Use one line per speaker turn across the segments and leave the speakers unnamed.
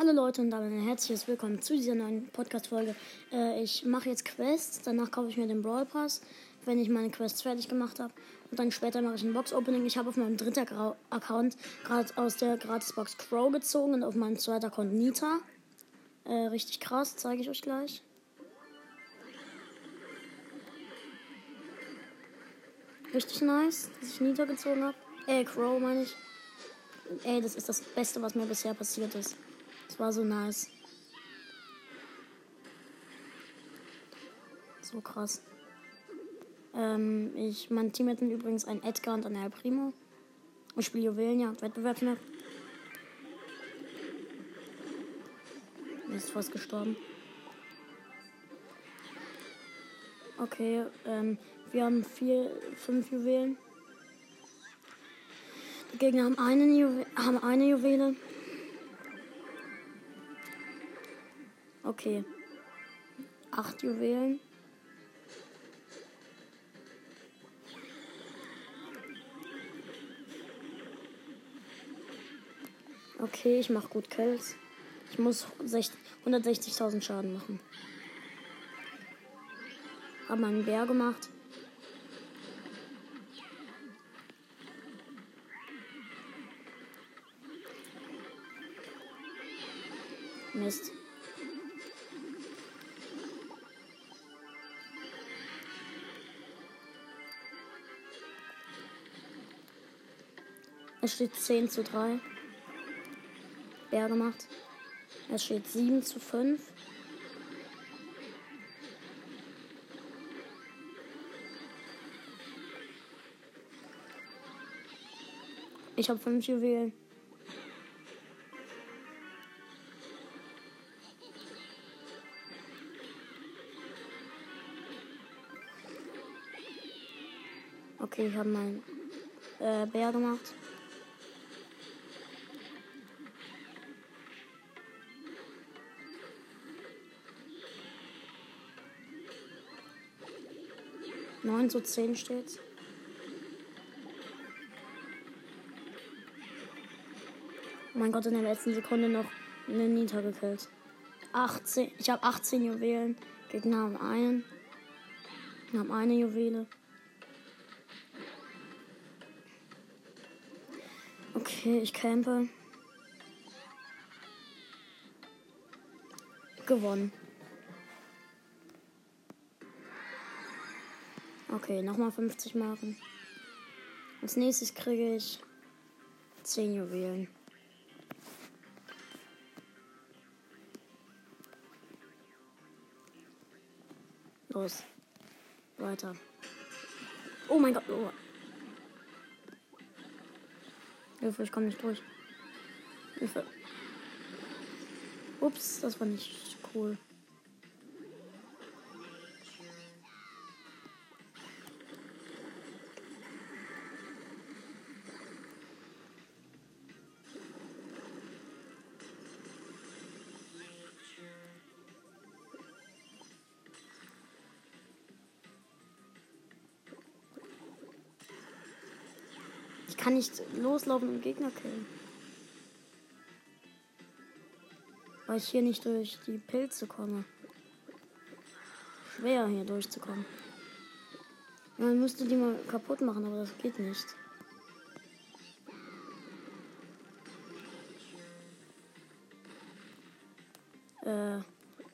Hallo Leute und damit ein herzliches Willkommen zu dieser neuen Podcast-Folge. Äh, ich mache jetzt Quests, danach kaufe ich mir den Brawl Pass, wenn ich meine Quests fertig gemacht habe. Und dann später mache ich ein Box-Opening. Ich habe auf meinem dritten Gra Account gerade aus der Gratisbox Crow gezogen und auf meinem zweiten Account Nita. Äh, richtig krass, zeige ich euch gleich. Richtig nice, dass ich Nita gezogen habe. Äh, Crow meine ich. Ey, das ist das Beste, was mir bisher passiert ist. Das war so nice. So krass. Ähm, ich, mein Team hat übrigens ein Edgar und ein El Primo. Ich spiele Juwelenjagd, Wettbewerbsmap. Mir ist fast gestorben. Okay, ähm, wir haben vier, fünf Juwelen. Die Gegner haben, einen Juwe haben eine Juwele. Okay. Acht Juwelen. Okay, ich mache gut Kills. Ich muss 160.000 Schaden machen. Hab einen Bär gemacht. Mist. Es steht 10 zu 3. Bär gemacht. Es steht 7 zu 5. Ich habe 5 Juwelen. Okay, ich habe meinen äh, Bär gemacht. Neun zu zehn steht's. Oh mein Gott, in der letzten Sekunde noch eine Nita gekillt. 18. Ich habe 18 Juwelen. Gegner haben einen. Wir haben eine Juwele. Okay, ich campe. Gewonnen. Okay, nochmal 50 Marken. Als nächstes kriege ich 10 Juwelen. Los. Weiter. Oh mein Gott. Oh. Hilfe, ich komme nicht durch. Hilfe. Ups, das war nicht cool. Kann nicht loslaufen und Gegner killen. Weil ich hier nicht durch die Pilze komme. Schwer hier durchzukommen. Man müsste die mal kaputt machen, aber das geht nicht. Äh,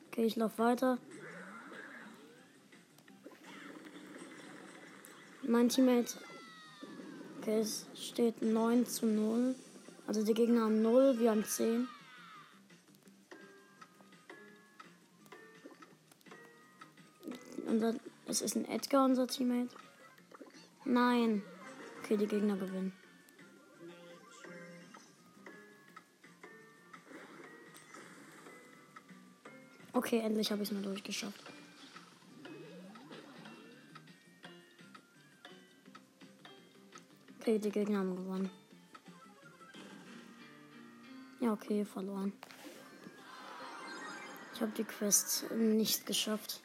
okay, ich laufe weiter. Mein Teammate Okay, es steht 9 zu 0. Also die Gegner haben 0, wir haben 10. Unser, es ist ein Edgar, unser Teammate. Nein. Okay, die Gegner gewinnen. Okay, endlich habe ich es mal durchgeschafft. Okay, die Gegner haben gewonnen. Ja, okay, verloren. Ich habe die Quest nicht geschafft.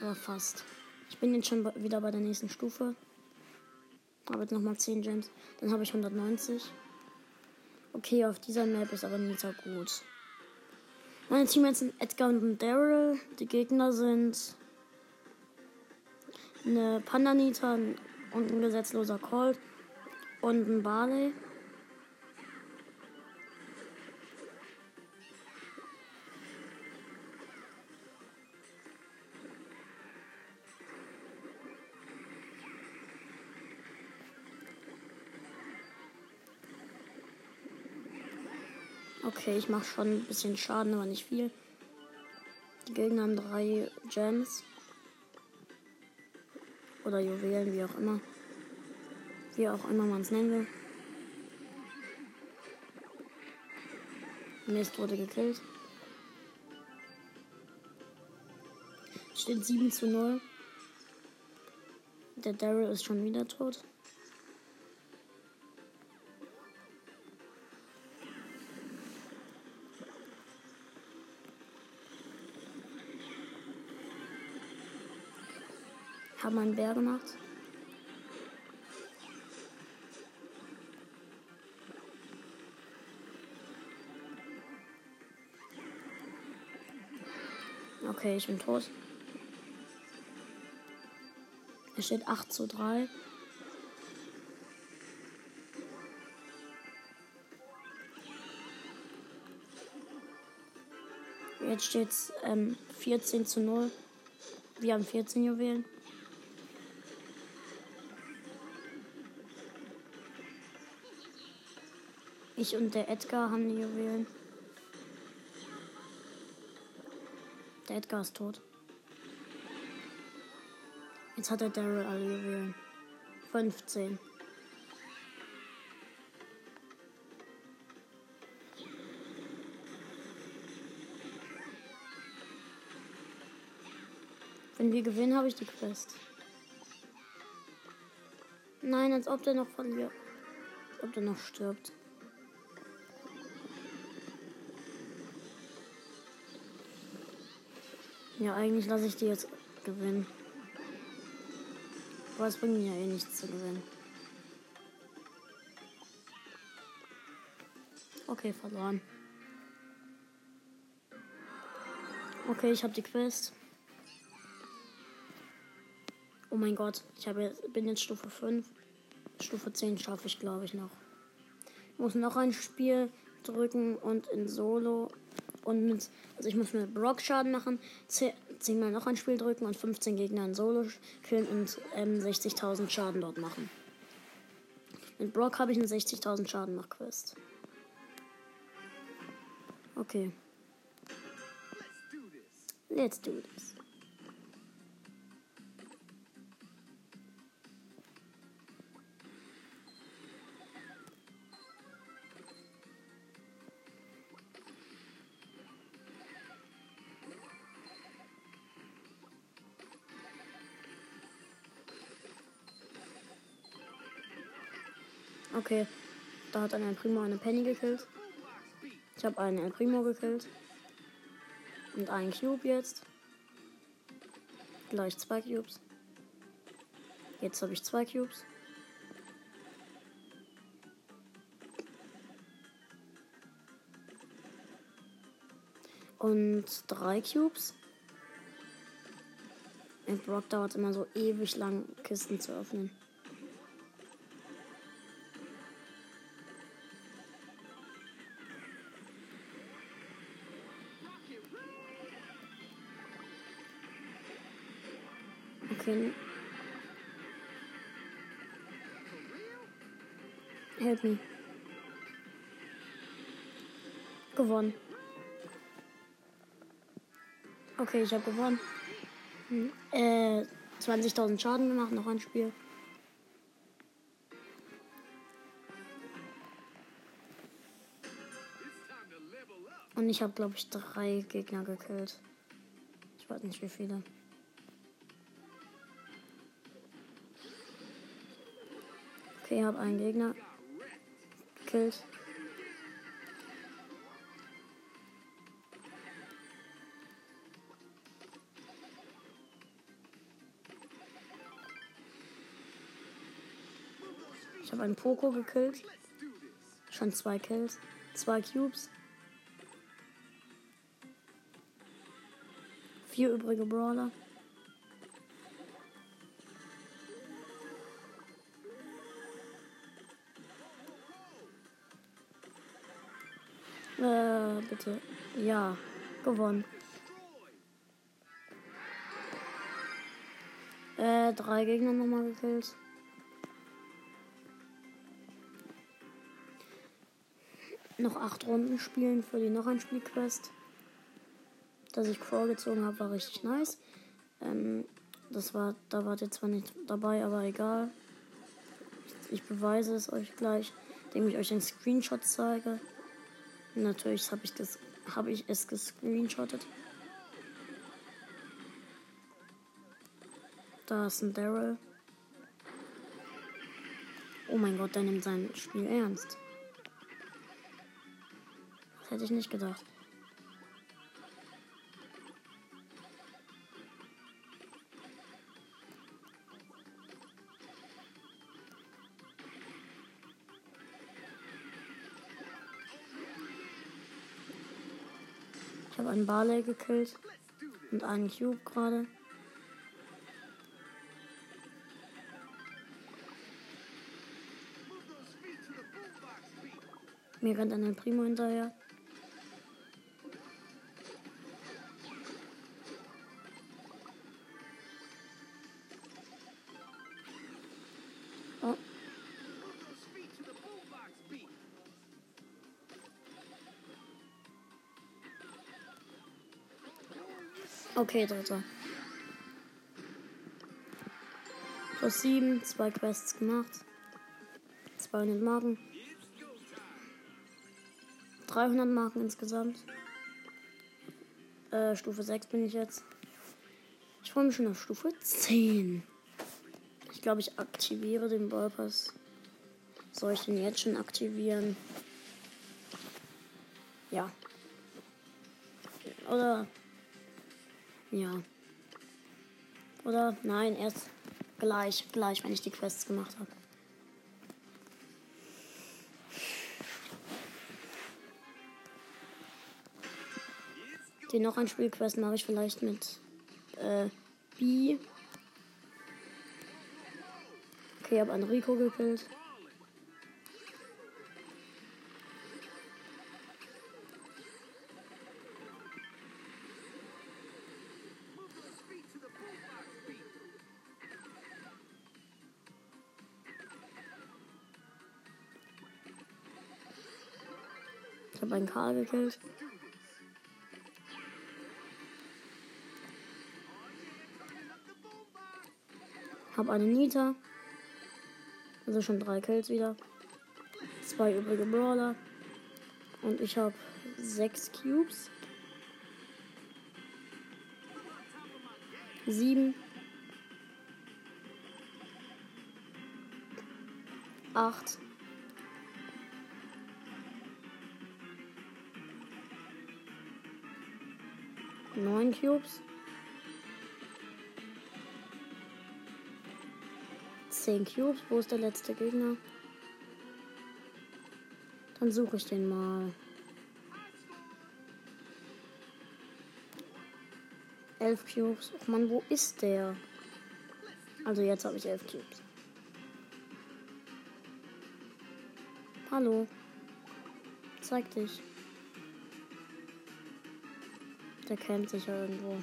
Aber fast. Ich bin jetzt schon wieder bei der nächsten Stufe. Habe jetzt nochmal 10 Gems. Dann habe ich 190. Okay, auf dieser Map ist aber so gut. Meine Teammates sind Edgar und Daryl. Die Gegner sind eine Pandanita und ein gesetzloser Colt und ein Barley. Okay, ich mache schon ein bisschen Schaden, aber nicht viel. Die Gegner haben drei Gems. Oder Juwelen, wie auch immer. Wie auch immer man es nennen will. Mist wurde gekillt. Steht 7 zu 0. Der Daryl ist schon wieder tot. Haben einen Bär gemacht. Okay, ich bin tot. Es steht 8 zu 3. Jetzt steht es ähm, 14 zu 0. Wir haben 14 Juwelen. Ich und der Edgar haben die Juwelen. Der Edgar ist tot. Jetzt hat der Daryl alle Juwelen. 15. Wenn wir gewinnen, habe ich die Quest. Nein, als ob der noch verliert. Als ob der noch stirbt. Ja, eigentlich lasse ich die jetzt gewinnen. Aber es bringt mir ja eh nichts zu gewinnen. Okay, verloren. Okay, ich habe die Quest. Oh mein Gott, ich habe bin jetzt Stufe 5. Stufe 10 schaffe ich, glaube ich, noch. Ich muss noch ein Spiel drücken und in Solo und mit, also ich muss mit Brock Schaden machen, 10, 10 mal noch ein Spiel drücken und 15 Gegner in Solo killen und ähm, 60.000 Schaden dort machen. Mit Brock habe ich einen 60.000 Schaden nach Quest. Okay. Let's do this. Okay, da hat ein Primo eine Penny gekillt. Ich habe einen El Primo gekillt. Und einen Cube jetzt. Gleich zwei Cubes. Jetzt habe ich zwei Cubes. Und drei Cubes. Und Brock dauert immer so ewig lang, Kisten zu öffnen. Okay. Help me. Gewonnen. Okay, ich habe gewonnen. Hm. Äh, 20.000 Schaden gemacht, noch ein Spiel. Und ich habe, glaube ich, drei Gegner gekillt. Ich weiß nicht, wie viele. Okay, ich habe einen Gegner gekillt. Ich habe einen Poco gekillt. Schon zwei Kills. Zwei Cubes. Vier übrige Brawler. Bitte. Ja, gewonnen. Äh, drei Gegner nochmal gekillt. Noch acht Runden spielen für die noch ein Spielquest. Dass ich vorgezogen habe, war richtig nice. Ähm, das war, da wart ihr zwar nicht dabei, aber egal. Ich beweise es euch gleich, indem ich euch einen Screenshot zeige. Natürlich habe ich, das, hab ich es gescreenshottet. Da ist ein Daryl. Oh mein Gott, der nimmt sein Spiel ernst. Das hätte ich nicht gedacht. Einen Barley gekillt und einen Cube gerade. Mir rennt ein Primo hinterher. Okay, dritter. Plus 7, zwei Quests gemacht. 200 Marken. 300 Marken insgesamt. Äh, Stufe 6 bin ich jetzt. Ich freue mich schon auf Stufe 10. Ich glaube, ich aktiviere den Ballpass. Soll ich den jetzt schon aktivieren? Ja. Oder. Ja. Oder nein, erst gleich, gleich, wenn ich die Quests gemacht habe. Den noch ein Spielquest mache ich vielleicht mit äh, B. Okay, ich habe einen gekillt. Habe einen Karl gekillt. Hab eine Nita. Also schon drei Kills wieder. Zwei übrige Brawler. Und ich habe sechs Cubes. Sieben. Acht. Neun Cubes. 10 Cubes. Wo ist der letzte Gegner? Dann suche ich den mal. 11 Cubes. Ach man, wo ist der? Also jetzt habe ich 11 Cubes. Hallo. Zeig dich. Der kennt sich ja irgendwo.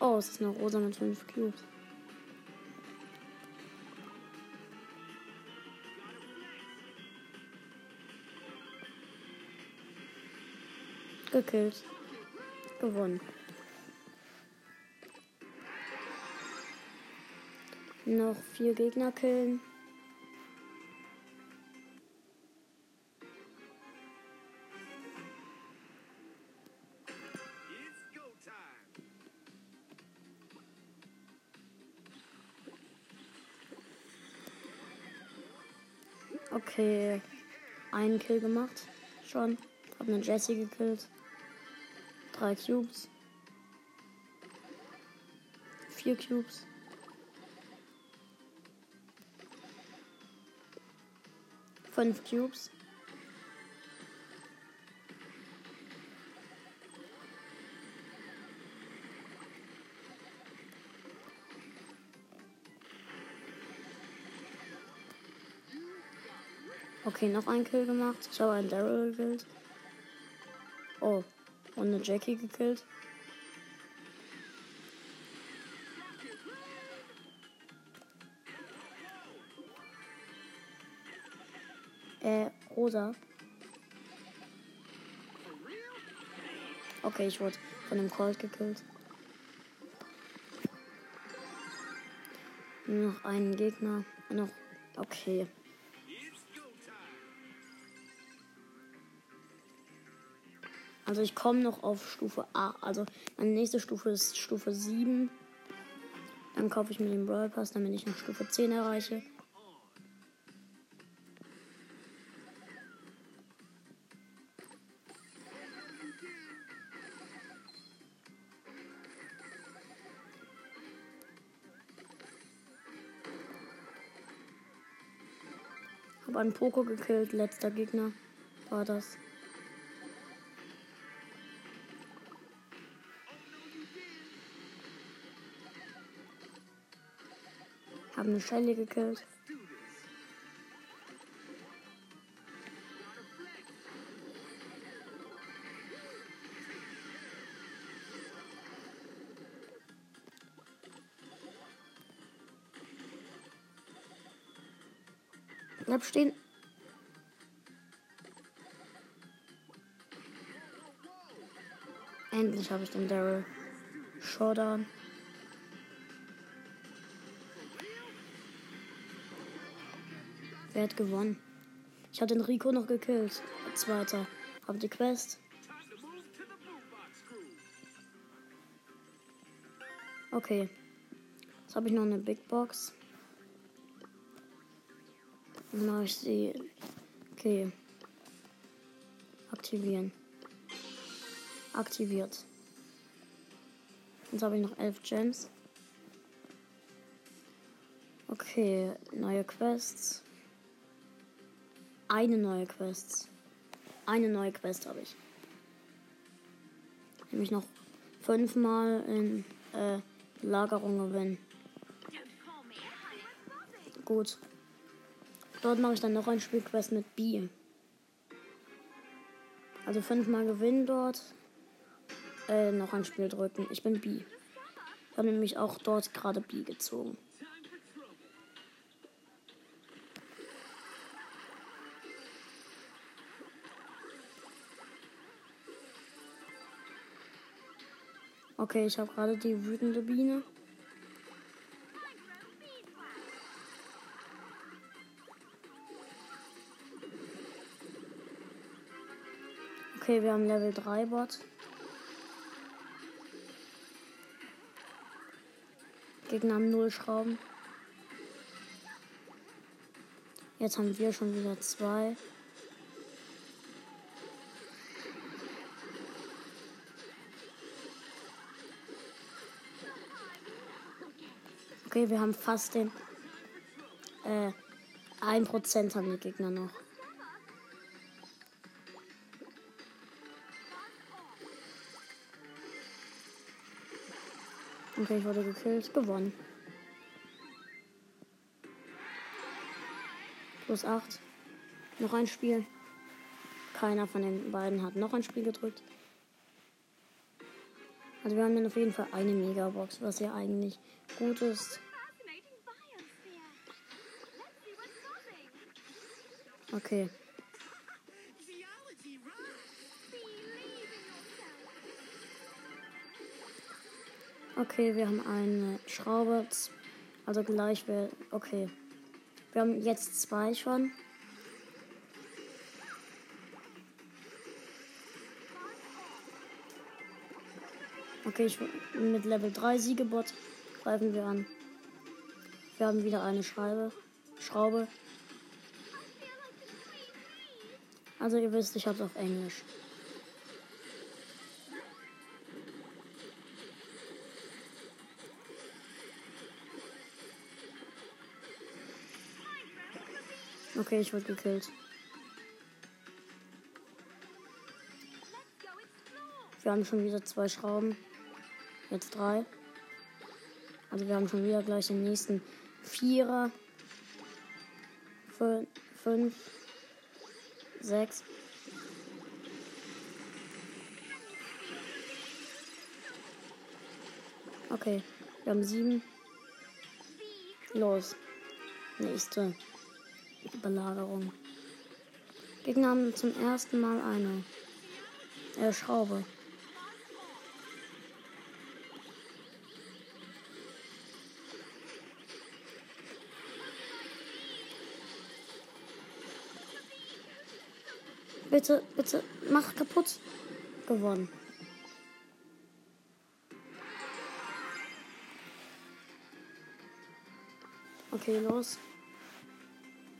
Oh, es ist eine Rosa mit 5 Cubes. Gekillt. Gewonnen. Noch vier Gegner killen. Okay, einen Kill gemacht. Schon. Hab einen Jesse gekillt. Drei Cubes. Vier Cubes. Fünf Cubes. Okay, noch ein Kill gemacht. Ich habe einen Daryl gekillt. Oh, und eine Jackie gekillt. Äh, rosa. Okay, ich wurde von einem Colt gekillt. Noch einen Gegner. Noch. Okay. Also ich komme noch auf Stufe A. Also meine nächste Stufe ist Stufe 7. Dann kaufe ich mir den Brawl Pass, damit ich noch Stufe 10 erreiche. Habe einen Poko gekillt, letzter Gegner war das. Habe eine Shelly gekillt. Bleib stehen. Endlich habe ich den Daryl. Showdown. Wer hat gewonnen? Ich habe den Rico noch gekillt. Zweiter. Hab die Quest. Okay. Jetzt habe ich noch eine Big Box. Dann mache ich sie. Okay. Aktivieren. Aktiviert. Jetzt habe ich noch elf Gems. Okay, neue Quests. Eine neue Quest. Eine neue Quest habe ich. Nämlich noch fünfmal in äh, Lagerung gewinnen. Gut. Dort mache ich dann noch ein Spielquest mit B. Also fünfmal gewinnen dort. Äh, noch ein Spiel drücken. Ich bin B. Ich habe nämlich auch dort gerade B gezogen. Okay, ich habe gerade die wütende Biene. Okay, wir haben Level 3 Bot. Gegner haben 0 Schrauben. Jetzt haben wir schon wieder zwei. Okay, wir haben fast den. Äh, 1% haben die Gegner noch. Okay, ich wurde gekillt. Gewonnen. Plus 8. Noch ein Spiel. Keiner von den beiden hat noch ein Spiel gedrückt. Also wir haben dann auf jeden Fall eine Megabox, was ja eigentlich gut ist. Okay. Okay, wir haben eine Schraube. Also gleich wir. Okay. Wir haben jetzt zwei schon. Okay, ich, mit Level 3 Siegebot greifen wir an. Wir haben wieder eine Schreibe, Schraube. Also ihr wisst, ich habe es auf Englisch. Okay, ich wurde gekillt. Wir haben schon wieder zwei Schrauben. Jetzt drei. Also wir haben schon wieder gleich den nächsten Vierer. Fünf. Sechs. Okay, wir haben sieben. Los. Nächste Belagerung. Gegner haben zum ersten Mal eine äh, Schraube. Bitte, bitte, mach kaputt. Gewonnen. Okay, los.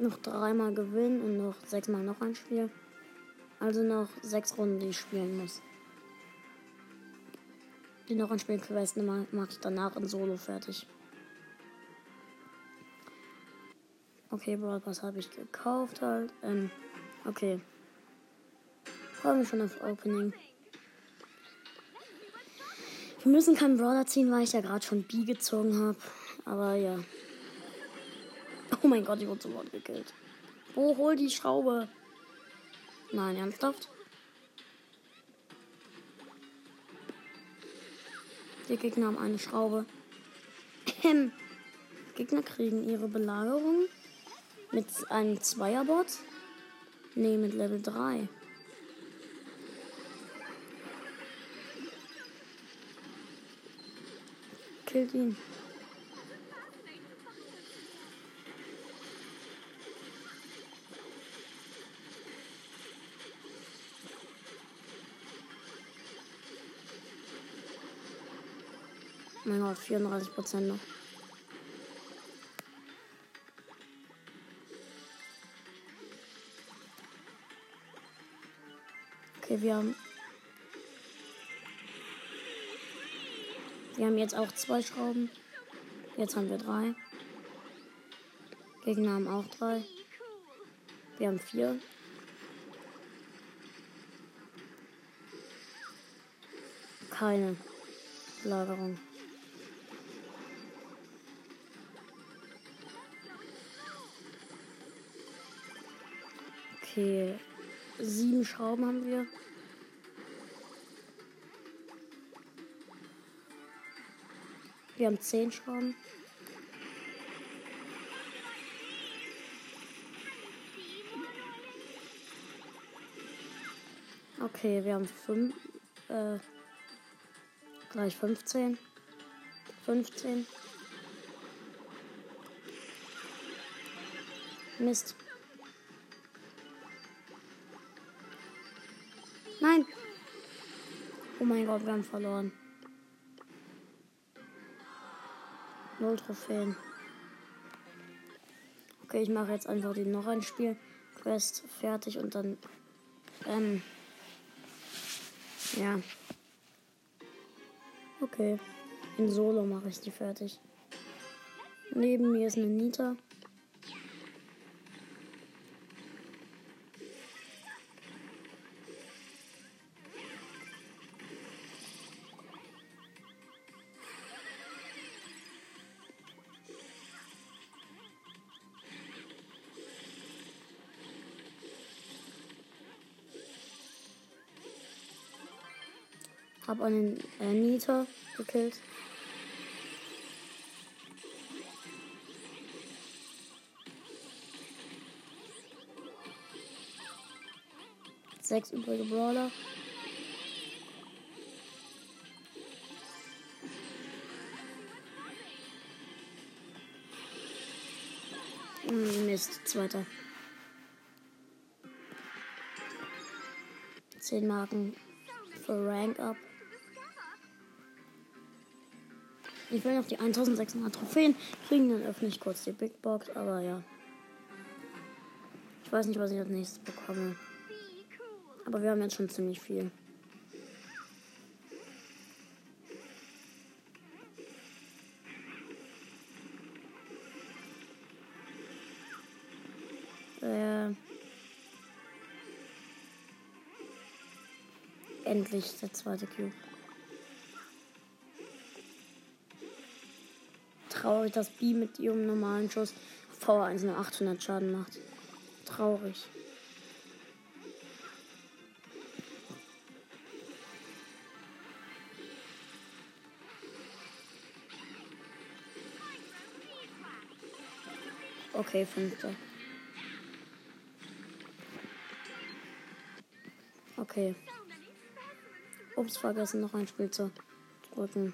Noch dreimal gewinnen und noch sechsmal noch ein Spiel. Also noch sechs Runden, die ich spielen muss. Die noch ein Spiel Quest mache ich danach in Solo fertig. Okay, Brawl Pass habe ich gekauft halt. Ähm, okay. Freue mich schon auf Opening. Wir müssen keinen Brawler ziehen, weil ich ja gerade schon B gezogen habe. Aber ja. Oh mein Gott, ich wurde sofort gekillt. Wo hol die Schraube? Nein, ernsthaft? Die Gegner haben eine Schraube. Ähm. Gegner kriegen ihre Belagerung mit einem Zweierbot. Ne, mit Level 3. Killt ihn. Mein Gott, 34 Prozent noch. Okay, wir haben. Wir haben jetzt auch zwei Schrauben. Jetzt haben wir drei. Gegner haben auch drei. Wir haben vier. Keine Lagerung. Okay. Sieben Schrauben haben wir. Wir haben zehn Schrauben. Okay, wir haben fünf. Äh, gleich 15. 15. Mist. Nein. Oh mein Gott, wir haben verloren. Null Trophäen. Okay, ich mache jetzt einfach die noch ein Spiel. Quest fertig und dann. Ähm. Ja. Okay. In Solo mache ich die fertig. Neben mir ist eine Nita. Hab einen äh, Nita gekillt. Sechs übrige Brawler. Hm, Mist, zweiter. Zehn Marken für Rank Up. Ich will noch die 1600 Trophäen kriegen, dann öffne ich kurz die Big Box, aber ja. Ich weiß nicht, was ich als nächstes bekomme. Aber wir haben jetzt schon ziemlich viel. Äh, endlich der zweite Cube. traurig, dass Bi mit ihrem normalen Schuss V1 nur 800 Schaden macht. Traurig. Okay, fünfter. Okay. Ups, vergessen noch ein Spiel zu drücken.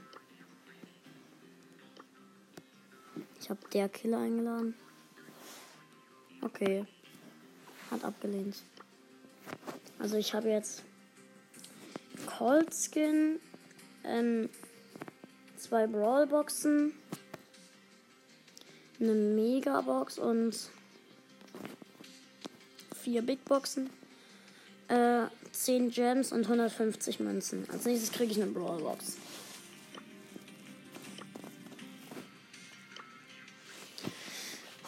Habe der Killer eingeladen. Okay. Hat abgelehnt. Also ich habe jetzt Cold Skin, ähm, zwei Brawlboxen, eine Megabox und vier Big Boxen, äh, 10 Gems und 150 Münzen. Als nächstes kriege ich eine Brawlbox.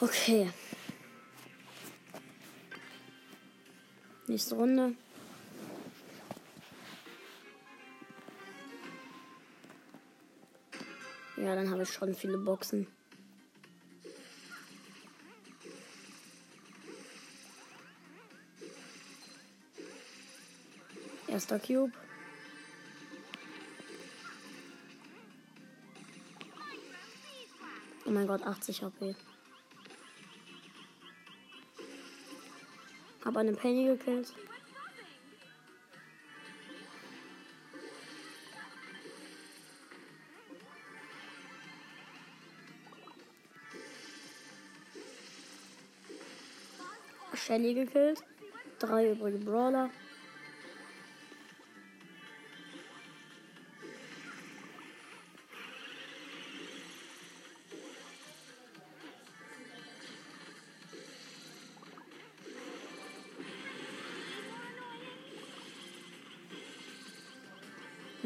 Okay. Nächste Runde. Ja, dann habe ich schon viele Boxen. Erster Cube. Oh mein Gott, 80 HP. Hab eine Penny gekillt. Shelly gekillt. Drei übrige Brawler.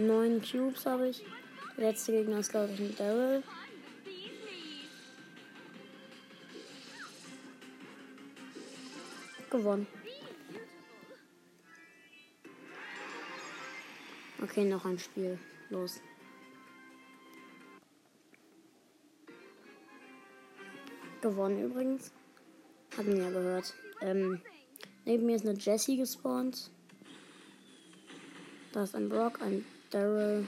Neun Cubes habe ich. Der letzte Gegner ist, glaube ich, ein Daryl. Gewonnen. Okay, noch ein Spiel. Los. Gewonnen übrigens. Haben ja gehört. Ähm, neben mir ist eine Jessie gespawnt. Da ist ein Brock, ein Daryl.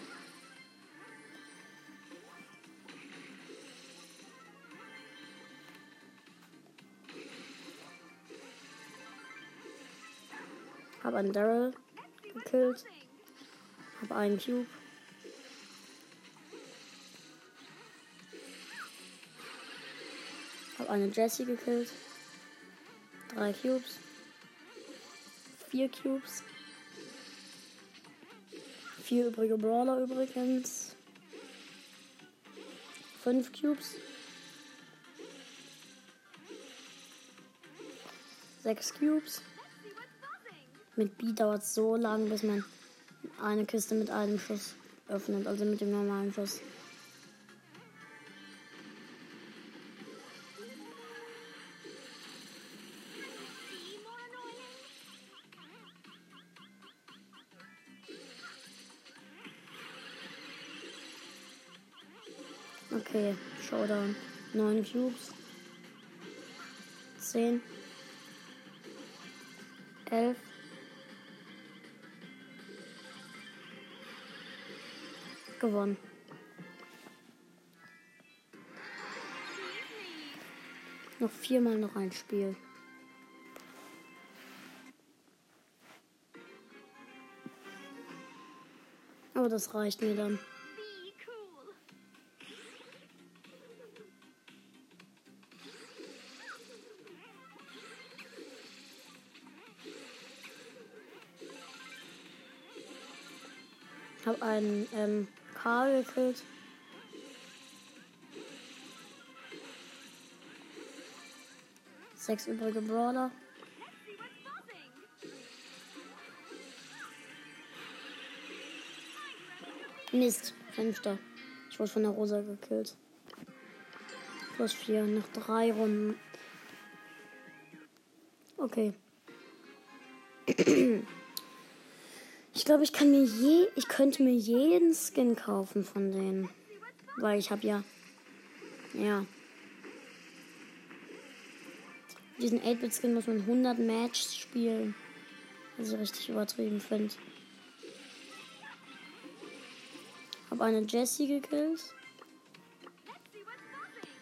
Hab einen Daryl gekillt. Hab einen Cube. Hab eine Jessie gekillt. Drei Cubes. Vier Cubes. Vier übrige Brawler übrigens. Fünf Cubes. Sechs Cubes. Mit B dauert es so lang, bis man eine Kiste mit einem Schuss öffnet, also mit dem normalen Schuss. Okay, Showdown. 9 Cubes. 10. 11. Gewonnen. Noch viermal noch ein Spiel. Aber das reicht mir dann. Ähm, Karl gekillt. Sechs übrige Brawler. Mist, fünfter. Ich wurde von der Rosa gekillt. Plus vier, nach drei Runden. Okay. Ich glaube, ich kann mir je, ich könnte mir jeden Skin kaufen von denen, weil ich habe ja, ja, diesen 8-Bit-Skin muss man 100 Matches spielen, ich richtig übertrieben finde. Habe eine Jessie gekillt.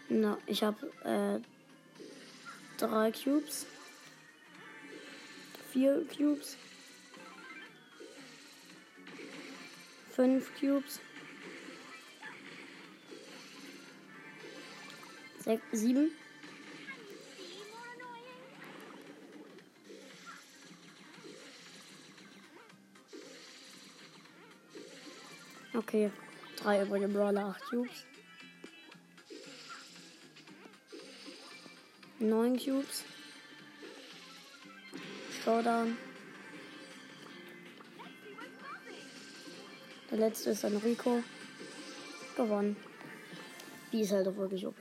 Na, ich habe äh, Drei Cubes. Vier Cubes. Fünf Cubes. Sechs, sieben. Okay, drei übrige Brawler, acht Cubes. Neun Cubes. Showdown. Der letzte ist dann Rico. Gewonnen. Die ist halt auch wirklich OP.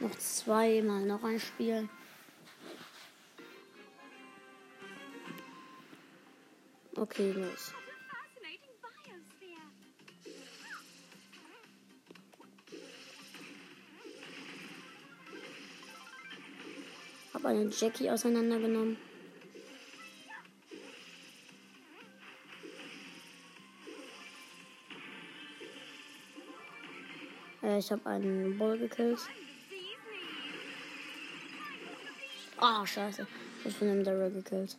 Noch zweimal noch ein Spiel. Okay, los. Hab eine Jackie auseinandergenommen. Äh, ich habe einen Bull gekillt. Ah, scheiße. Ich bin im Daryl gekillt.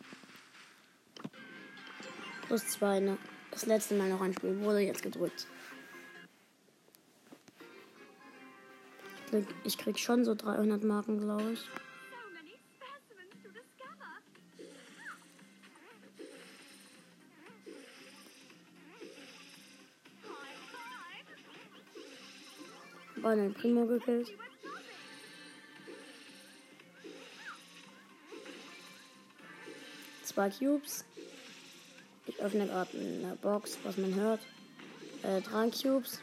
Plus zwei, ne? Das letzte Mal noch ein Spiel wurde jetzt gedrückt. Ich krieg schon so 300 Marken, glaube ich. Hab einen Primo gekillt. Zwei Cubes. Ich öffne gerade eine Box, was man hört. Äh, drei Cubes.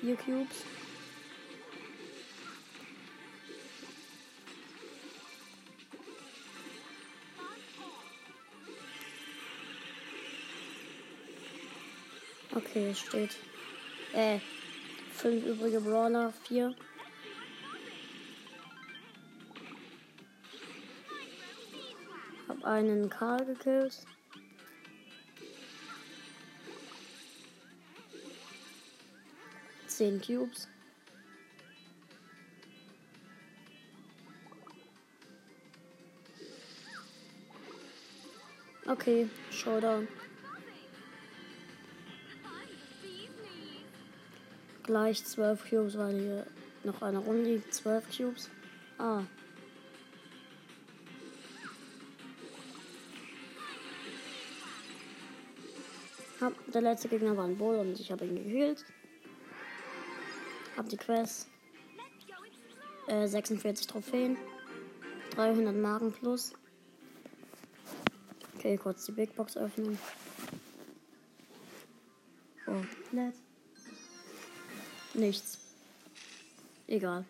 Vier Cubes. Okay, steht. Äh, fünf übrige Brawler, vier. Hab einen Karl gekillt. Zehn Cubes. Okay, Showdown. Gleich 12 Cubes, weil hier noch eine rumliegt. 12 Cubes. Ah. Hab, der letzte Gegner war ein Bull und ich habe ihn gekillt. Hab die Quest. Äh, 46 Trophäen. 300 Marken plus. Okay, kurz die Big Box öffnen. Oh, nett. Nichts. Egal.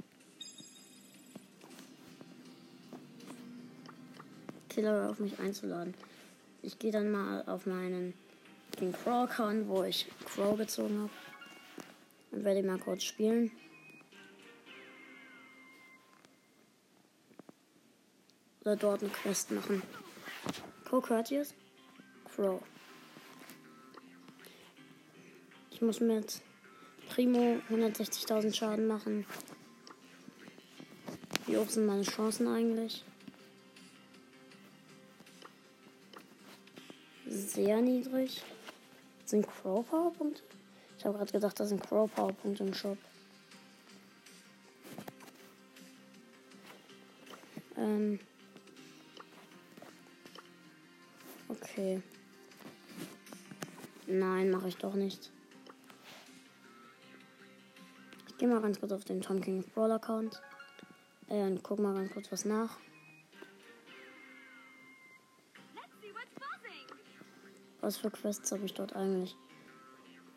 Killer auf mich einzuladen. Ich gehe dann mal auf meinen den Crow-Account, wo ich Crow gezogen habe. Und werde mal kurz spielen. Oder dort eine Quest machen. Crow hört? Crow. Ich muss mit Primo 160.000 Schaden machen. Wie hoch sind meine Chancen eigentlich? Sehr niedrig. Sind Crow Powerpunkte? Ich habe gerade gedacht, das sind Crow Powerpunkte im Shop. Ähm. Okay. Nein, mache ich doch nicht. Gehe mal ganz kurz auf den Tom King Brawl Account. Äh, und guck mal ganz kurz was nach. Was für Quests habe ich dort eigentlich?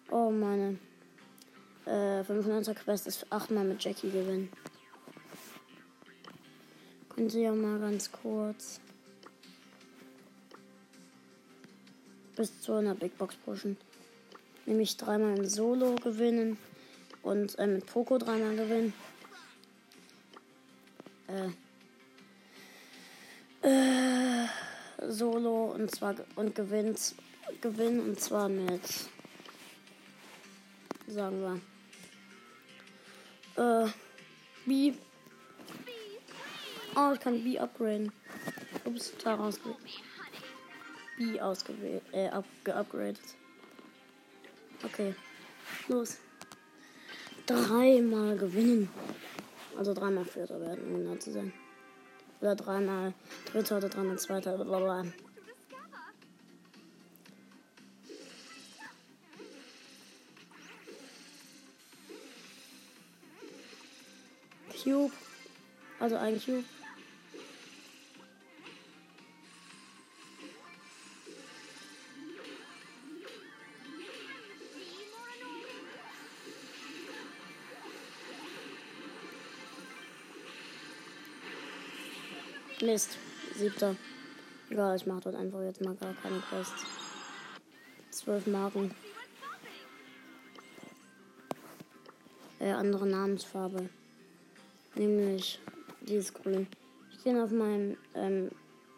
Oh, meine. Äh, 500er Quest ist achtmal mit Jackie gewinnen. Können Sie ja mal ganz kurz bis zu einer Big Box pushen. Nämlich dreimal in Solo gewinnen und äh, mit Poco dreimal gewinnen. Äh, äh, Solo und zwar und gewinnt gewinnen und zwar mit sagen wir. Äh, B. Oh, ich kann B upgraden. Ups, da rausgewählt. B ausgewählt, äh, up, geupgradet. Okay, los. Dreimal gewinnen. Also dreimal Vierter werden, um genau zu sein. Oder dreimal Dritter oder dreimal Zweiter, bla bla. Cube. Also ein Cube. Mist. Siebter. Egal, ich mache dort einfach jetzt mal gar keine Quests. Zwölf Marken. Äh, andere Namensfarbe. Nämlich dieses Grün. Ich gehe auf meinen ähm,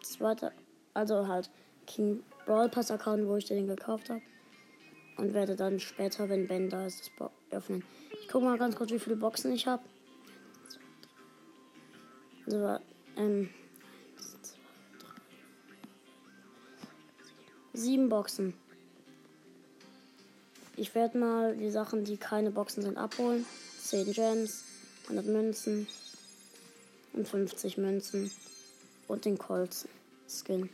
zweiter, also halt King Brawl Pass Account, wo ich den gekauft habe. Und werde dann später, wenn Ben da ist, das Bo öffnen. Ich gucke mal ganz kurz, wie viele Boxen ich habe. Also, ähm, sieben Boxen. Ich werde mal die Sachen, die keine Boxen sind, abholen. 10 Gems, 100 Münzen und 50 Münzen und den Colts Skin.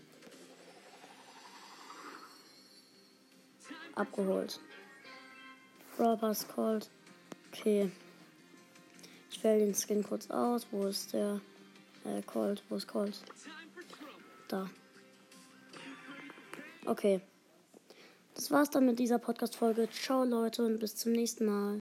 Abgeholt. Pass Colt. Okay. Ich wähle den Skin kurz aus. Wo ist der äh, Colt? Wo ist Colt? Da. Okay. Das war's dann mit dieser Podcast-Folge. Ciao, Leute, und bis zum nächsten Mal.